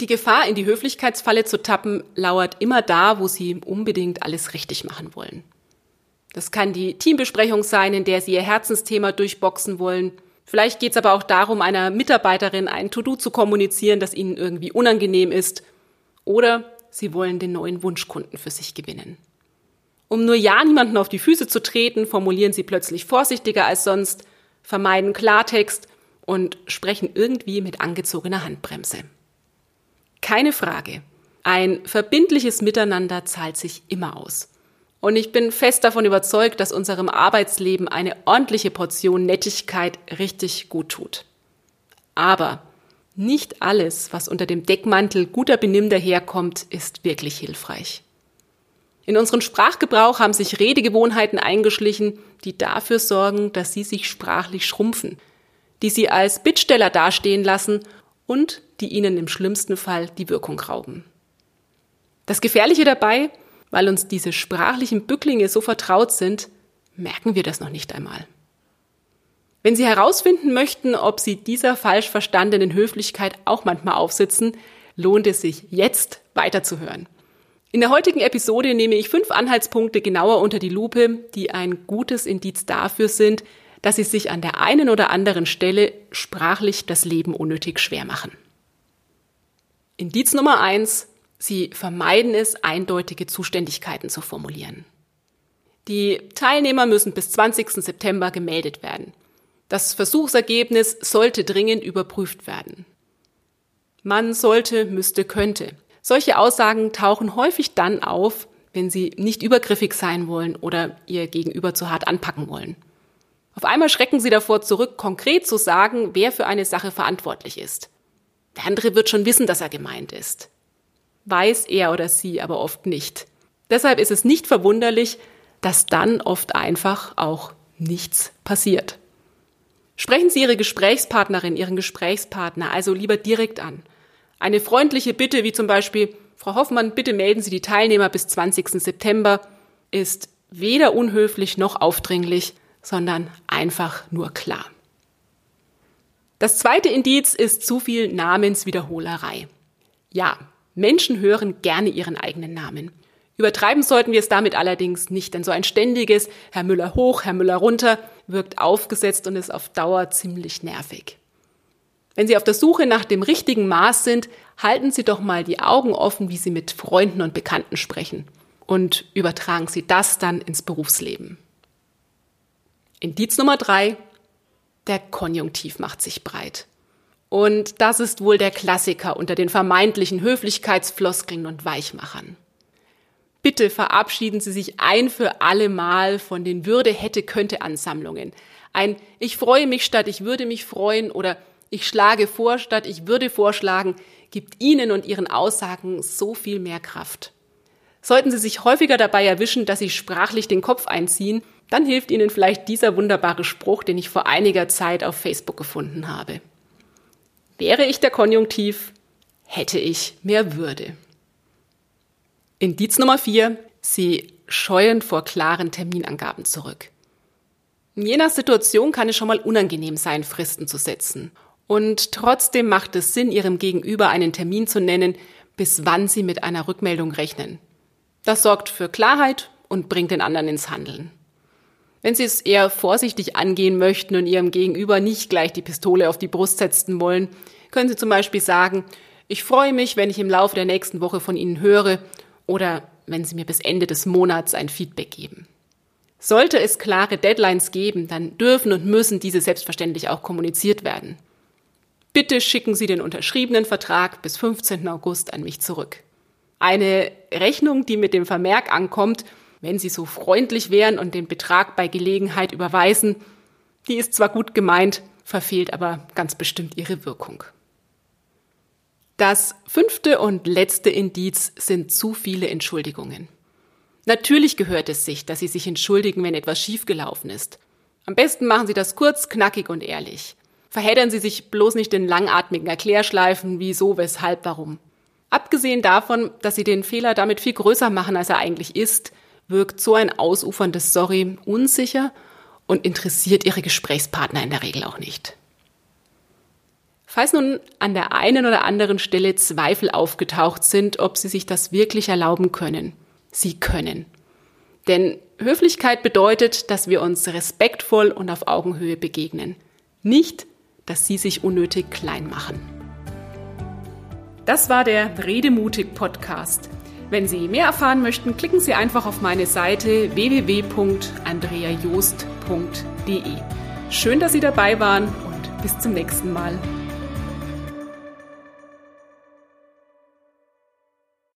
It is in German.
Die Gefahr, in die Höflichkeitsfalle zu tappen, lauert immer da, wo Sie unbedingt alles richtig machen wollen. Das kann die Teambesprechung sein, in der Sie Ihr Herzensthema durchboxen wollen. Vielleicht geht es aber auch darum, einer Mitarbeiterin ein To-Do zu kommunizieren, das Ihnen irgendwie unangenehm ist. Oder Sie wollen den neuen Wunschkunden für sich gewinnen. Um nur ja niemanden auf die Füße zu treten, formulieren Sie plötzlich vorsichtiger als sonst, vermeiden Klartext und sprechen irgendwie mit angezogener Handbremse. Keine Frage. Ein verbindliches Miteinander zahlt sich immer aus. Und ich bin fest davon überzeugt, dass unserem Arbeitsleben eine ordentliche Portion Nettigkeit richtig gut tut. Aber nicht alles, was unter dem Deckmantel guter Benimm daherkommt, ist wirklich hilfreich. In unseren Sprachgebrauch haben sich Redegewohnheiten eingeschlichen, die dafür sorgen, dass sie sich sprachlich schrumpfen, die sie als Bittsteller dastehen lassen und die ihnen im schlimmsten Fall die Wirkung rauben. Das Gefährliche dabei, weil uns diese sprachlichen Bücklinge so vertraut sind, merken wir das noch nicht einmal. Wenn Sie herausfinden möchten, ob Sie dieser falsch verstandenen Höflichkeit auch manchmal aufsitzen, lohnt es sich jetzt weiterzuhören. In der heutigen Episode nehme ich fünf Anhaltspunkte genauer unter die Lupe, die ein gutes Indiz dafür sind, dass Sie sich an der einen oder anderen Stelle sprachlich das Leben unnötig schwer machen. Indiz Nummer eins, Sie vermeiden es, eindeutige Zuständigkeiten zu formulieren. Die Teilnehmer müssen bis 20. September gemeldet werden. Das Versuchsergebnis sollte dringend überprüft werden. Man sollte, müsste, könnte. Solche Aussagen tauchen häufig dann auf, wenn Sie nicht übergriffig sein wollen oder Ihr Gegenüber zu hart anpacken wollen. Auf einmal schrecken Sie davor zurück, konkret zu sagen, wer für eine Sache verantwortlich ist. Der andere wird schon wissen, dass er gemeint ist. Weiß er oder sie aber oft nicht. Deshalb ist es nicht verwunderlich, dass dann oft einfach auch nichts passiert. Sprechen Sie Ihre Gesprächspartnerin, Ihren Gesprächspartner also lieber direkt an. Eine freundliche Bitte wie zum Beispiel, Frau Hoffmann, bitte melden Sie die Teilnehmer bis 20. September, ist weder unhöflich noch aufdringlich, sondern einfach nur klar. Das zweite Indiz ist zu viel Namenswiederholerei. Ja, Menschen hören gerne ihren eigenen Namen. Übertreiben sollten wir es damit allerdings nicht, denn so ein ständiges Herr Müller hoch, Herr Müller runter wirkt aufgesetzt und ist auf Dauer ziemlich nervig. Wenn Sie auf der Suche nach dem richtigen Maß sind, halten Sie doch mal die Augen offen, wie Sie mit Freunden und Bekannten sprechen und übertragen Sie das dann ins Berufsleben. Indiz Nummer drei, der Konjunktiv macht sich breit. Und das ist wohl der Klassiker unter den vermeintlichen Höflichkeitsfloskeln und Weichmachern. Bitte verabschieden Sie sich ein für alle Mal von den Würde hätte könnte Ansammlungen. Ein Ich freue mich statt ich würde mich freuen oder ich schlage vor statt ich würde vorschlagen gibt Ihnen und Ihren Aussagen so viel mehr Kraft. Sollten Sie sich häufiger dabei erwischen, dass Sie sprachlich den Kopf einziehen, dann hilft Ihnen vielleicht dieser wunderbare Spruch, den ich vor einiger Zeit auf Facebook gefunden habe. Wäre ich der Konjunktiv, hätte ich mehr Würde. Indiz Nummer vier: Sie scheuen vor klaren Terminangaben zurück. In jener Situation kann es schon mal unangenehm sein, Fristen zu setzen. Und trotzdem macht es Sinn, Ihrem Gegenüber einen Termin zu nennen, bis wann Sie mit einer Rückmeldung rechnen. Das sorgt für Klarheit und bringt den anderen ins Handeln. Wenn Sie es eher vorsichtig angehen möchten und Ihrem Gegenüber nicht gleich die Pistole auf die Brust setzen wollen, können Sie zum Beispiel sagen, ich freue mich, wenn ich im Laufe der nächsten Woche von Ihnen höre oder wenn Sie mir bis Ende des Monats ein Feedback geben. Sollte es klare Deadlines geben, dann dürfen und müssen diese selbstverständlich auch kommuniziert werden. Bitte schicken Sie den unterschriebenen Vertrag bis 15. August an mich zurück. Eine Rechnung, die mit dem Vermerk ankommt, wenn Sie so freundlich wären und den Betrag bei Gelegenheit überweisen. Die ist zwar gut gemeint, verfehlt aber ganz bestimmt ihre Wirkung. Das fünfte und letzte Indiz sind zu viele Entschuldigungen. Natürlich gehört es sich, dass Sie sich entschuldigen, wenn etwas schiefgelaufen ist. Am besten machen Sie das kurz, knackig und ehrlich. Verheddern Sie sich bloß nicht in langatmigen Erklärschleifen, wieso, weshalb, warum. Abgesehen davon, dass Sie den Fehler damit viel größer machen, als er eigentlich ist, wirkt so ein ausuferndes Sorry unsicher und interessiert Ihre Gesprächspartner in der Regel auch nicht. Falls nun an der einen oder anderen Stelle Zweifel aufgetaucht sind, ob Sie sich das wirklich erlauben können, Sie können. Denn Höflichkeit bedeutet, dass wir uns respektvoll und auf Augenhöhe begegnen. Nicht, dass Sie sich unnötig klein machen. Das war der Redemutig Podcast. Wenn Sie mehr erfahren möchten, klicken Sie einfach auf meine Seite www.andreajost.de. Schön, dass Sie dabei waren und bis zum nächsten Mal.